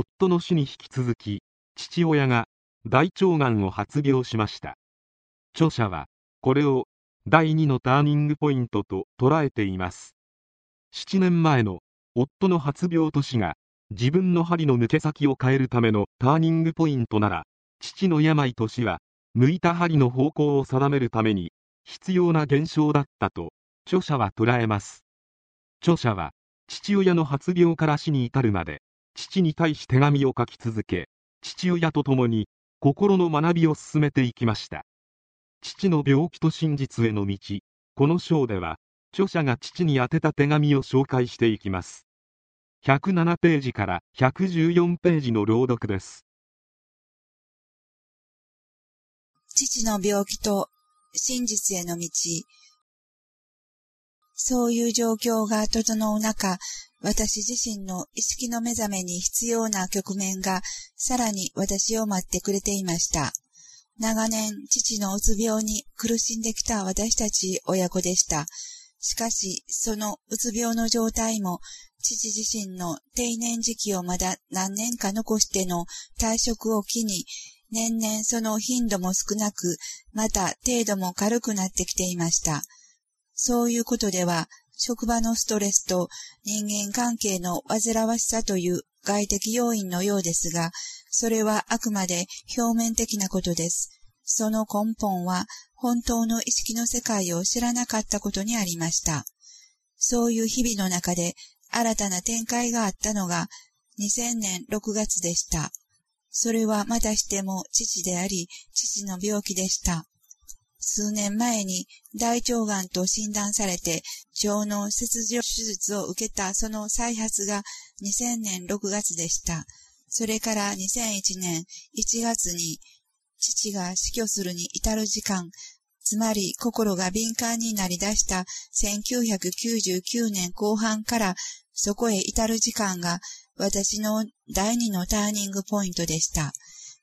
夫の死に引き続き、父親が大腸がんを発病しました。著者は、これを第2のターニングポイントと捉えています。7年前の夫の発病と死が自分の針の抜け先を変えるためのターニングポイントなら、父の病と死は向いた針の方向を定めるために必要な現象だったと著者は捉えます。著者は父親の発病から死に至るまで父に対し手紙を書き続け父親と共に心の学びを進めていきました。父の病気と真実への道この章では著者が父に宛てた手紙を紹介していきます。107ページから114ページの朗読です。父の病気と真実への道そういう状況が整う中、私自身の意識の目覚めに必要な局面がさらに私を待ってくれていました。長年、父のうつ病に苦しんできた私たち親子でした。しかし、そのうつ病の状態も、父自身の定年時期をまだ何年か残しての退職を機に、年々その頻度も少なく、また程度も軽くなってきていました。そういうことでは、職場のストレスと人間関係の煩わしさという外的要因のようですが、それはあくまで表面的なことです。その根本は本当の意識の世界を知らなかったことにありました。そういう日々の中で新たな展開があったのが2000年6月でした。それはまたしても父であり、父の病気でした。数年前に大腸がんと診断されて腸の切除手術を受けたその再発が2000年6月でした。それから2001年1月に父が死去するに至る時間、つまり心が敏感になり出した1999年後半からそこへ至る時間が私の第二のターニングポイントでした。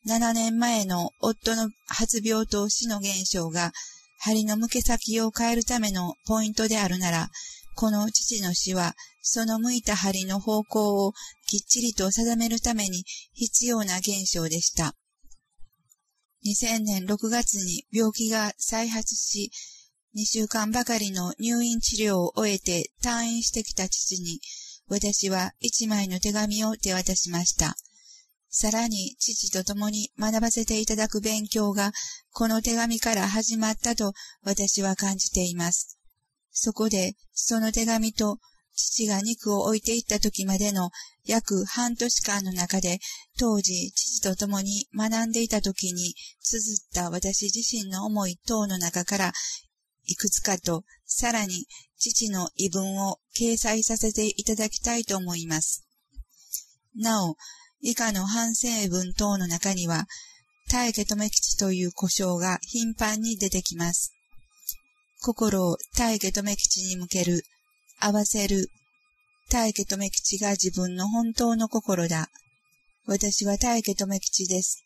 7年前の夫の発病と死の現象が針の向け先を変えるためのポイントであるなら、この父の死は、その向いた針の方向をきっちりと定めるために必要な現象でした。2000年6月に病気が再発し、2週間ばかりの入院治療を終えて退院してきた父に、私は一枚の手紙を手渡しました。さらに父と共に学ばせていただく勉強がこの手紙から始まったと私は感じています。そこでその手紙と父が肉を置いていった時までの約半年間の中で当時父と共に学んでいた時に綴った私自身の思い等の中からいくつかとさらに父の異文を掲載させていただきたいと思います。なお、以下の反省文等の中には、大家留吉という故障が頻繁に出てきます。心を大家留吉に向ける、合わせる、大家留吉が自分の本当の心だ。私は大家留吉です。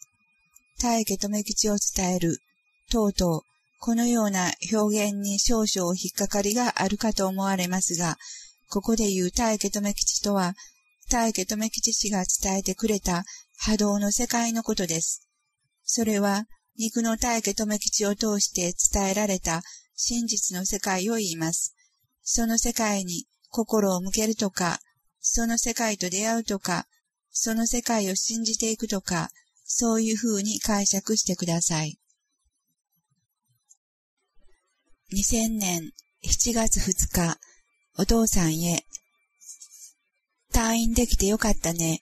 大家留吉を伝える、とうとう、このような表現に少々引っかかりがあるかと思われますが、ここで言う大家留吉とは、大家留吉氏が伝えてくれた波動の世界のことです。それは、肉の大家留吉を通して伝えられた真実の世界を言います。その世界に心を向けるとか、その世界と出会うとか、その世界を信じていくとか、そういう風に解釈してください。2000年7月2日、お父さんへ退院できてよかったね。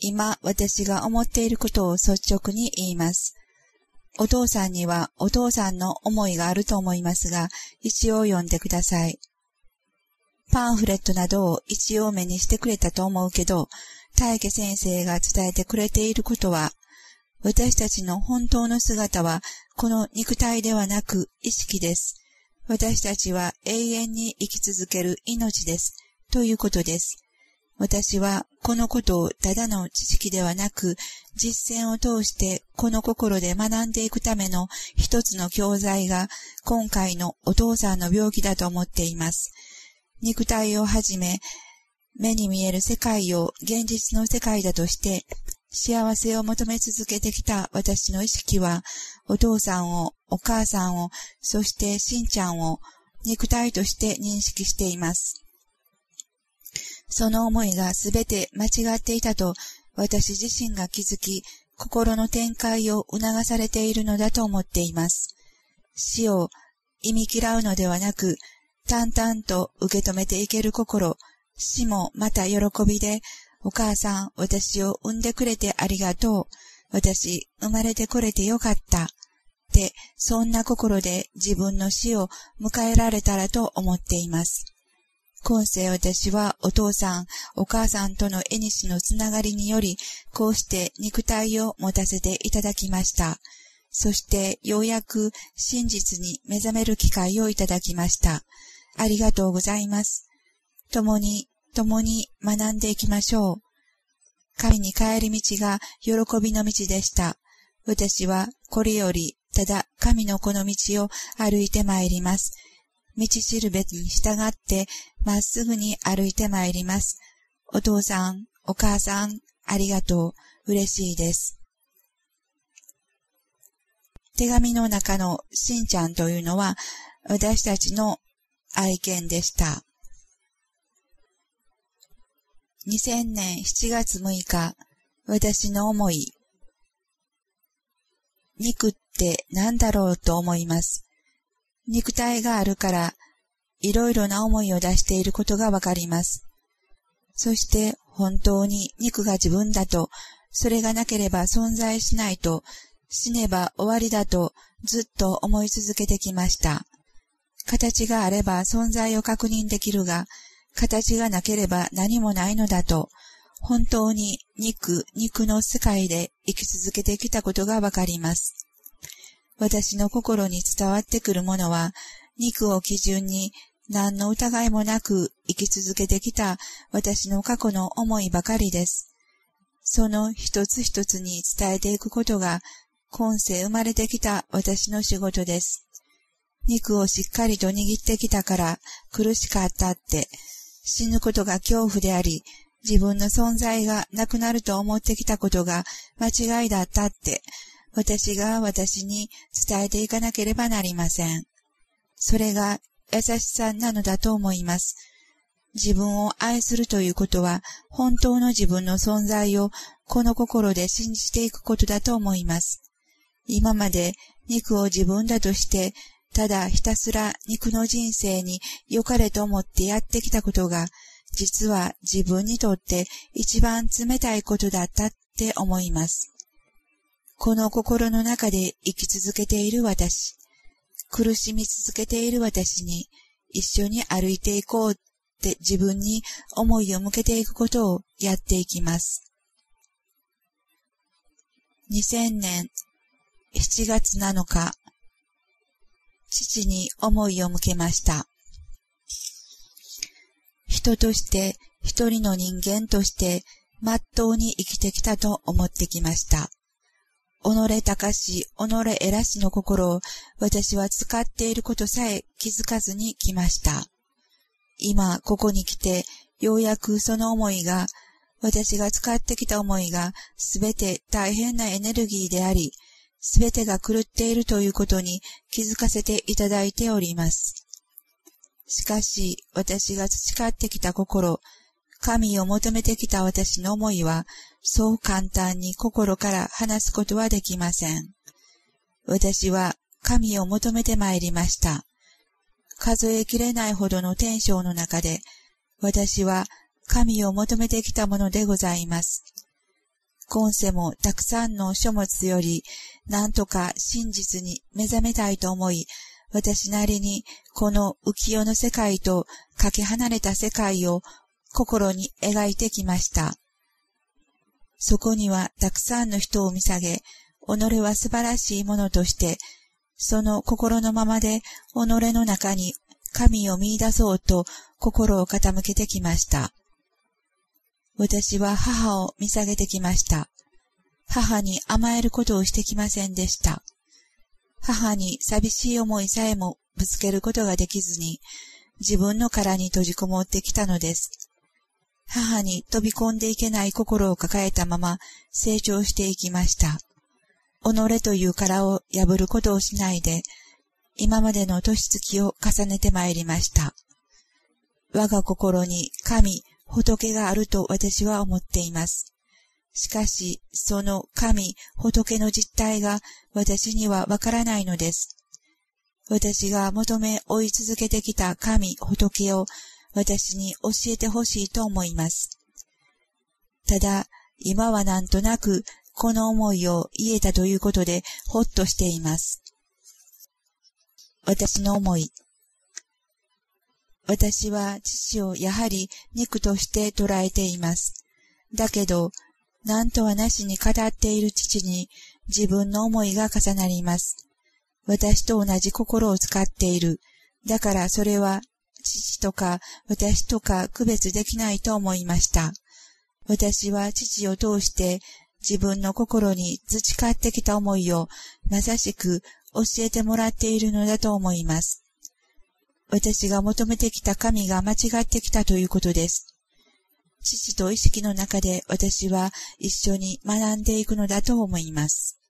今、私が思っていることを率直に言います。お父さんにはお父さんの思いがあると思いますが、一応読んでください。パンフレットなどを一応目にしてくれたと思うけど、大家先生が伝えてくれていることは、私たちの本当の姿は、この肉体ではなく意識です。私たちは永遠に生き続ける命です。ということです。私はこのことをただの知識ではなく、実践を通してこの心で学んでいくための一つの教材が今回のお父さんの病気だと思っています。肉体をはじめ、目に見える世界を現実の世界だとして、幸せを求め続けてきた私の意識は、お父さんを、お母さんを、そしてしんちゃんを肉体として認識しています。その思いがすべて間違っていたと私自身が気づき、心の展開を促されているのだと思っています。死を意味嫌うのではなく、淡々と受け止めていける心、死もまた喜びで、お母さん、私を産んでくれてありがとう。私、生まれてこれてよかった。って、そんな心で自分の死を迎えられたらと思っています。今世私はお父さん、お母さんとの縁しのつながりにより、こうして肉体を持たせていただきました。そしてようやく真実に目覚める機会をいただきました。ありがとうございます。共に、共に学んでいきましょう。神に帰り道が喜びの道でした。私はこれよりただ神のこの道を歩いて参ります。道しるべに従ってまっすぐに歩いて参ります。お父さん、お母さん、ありがとう。嬉しいです。手紙の中のしんちゃんというのは私たちの愛犬でした。2000年7月6日、私の思い。肉って何だろうと思います。肉体があるから、いろいろな思いを出していることがわかります。そして本当に肉が自分だと、それがなければ存在しないと、死ねば終わりだとずっと思い続けてきました。形があれば存在を確認できるが、形がなければ何もないのだと、本当に肉、肉の世界で生き続けてきたことがわかります。私の心に伝わってくるものは、肉を基準に何の疑いもなく生き続けてきた私の過去の思いばかりです。その一つ一つに伝えていくことが、今世生まれてきた私の仕事です。肉をしっかりと握ってきたから苦しかったって、死ぬことが恐怖であり、自分の存在がなくなると思ってきたことが間違いだったって、私が私に伝えていかなければなりません。それが優しさなのだと思います。自分を愛するということは、本当の自分の存在をこの心で信じていくことだと思います。今まで肉を自分だとしてただひたすら肉の人生に良かれと思ってやってきたことが、実は自分にとって一番冷たいことだったって思います。この心の中で生き続けている私、苦しみ続けている私に一緒に歩いていこうって自分に思いを向けていくことをやっていきます。2000年7月7日父に思いを向けました。人として、一人の人間として、まっとうに生きてきたと思ってきました。己高し、己偉しの心を私は使っていることさえ気づかずに来ました。今、ここに来て、ようやくその思いが、私が使ってきた思いが、すべて大変なエネルギーであり、すべてが狂っているということに気づかせていただいております。しかし、私が培ってきた心、神を求めてきた私の思いは、そう簡単に心から離すことはできません。私は神を求めて参りました。数えきれないほどの天章の中で、私は神を求めてきたものでございます。今世もたくさんの書物より、なんとか真実に目覚めたいと思い、私なりにこの浮世の世界とかけ離れた世界を心に描いてきました。そこにはたくさんの人を見下げ、己は素晴らしいものとして、その心のままで己の中に神を見出そうと心を傾けてきました。私は母を見下げてきました。母に甘えることをしてきませんでした。母に寂しい思いさえもぶつけることができずに、自分の殻に閉じこもってきたのです。母に飛び込んでいけない心を抱えたまま成長していきました。己という殻を破ることをしないで、今までの年月を重ねてまいりました。我が心に神、仏があると私は思っています。しかし、その神、仏の実態が私にはわからないのです。私が求め追い続けてきた神、仏を私に教えてほしいと思います。ただ、今はなんとなくこの思いを言えたということでほっとしています。私の思い。私は父をやはり肉として捉えています。だけど、何とはなしに語っている父に自分の思いが重なります。私と同じ心を使っている。だからそれは父とか私とか区別できないと思いました。私は父を通して自分の心に培ってきた思いをまさしく教えてもらっているのだと思います。私が求めてきた神が間違ってきたということです。父と意識の中で私は一緒に学んでいくのだと思います。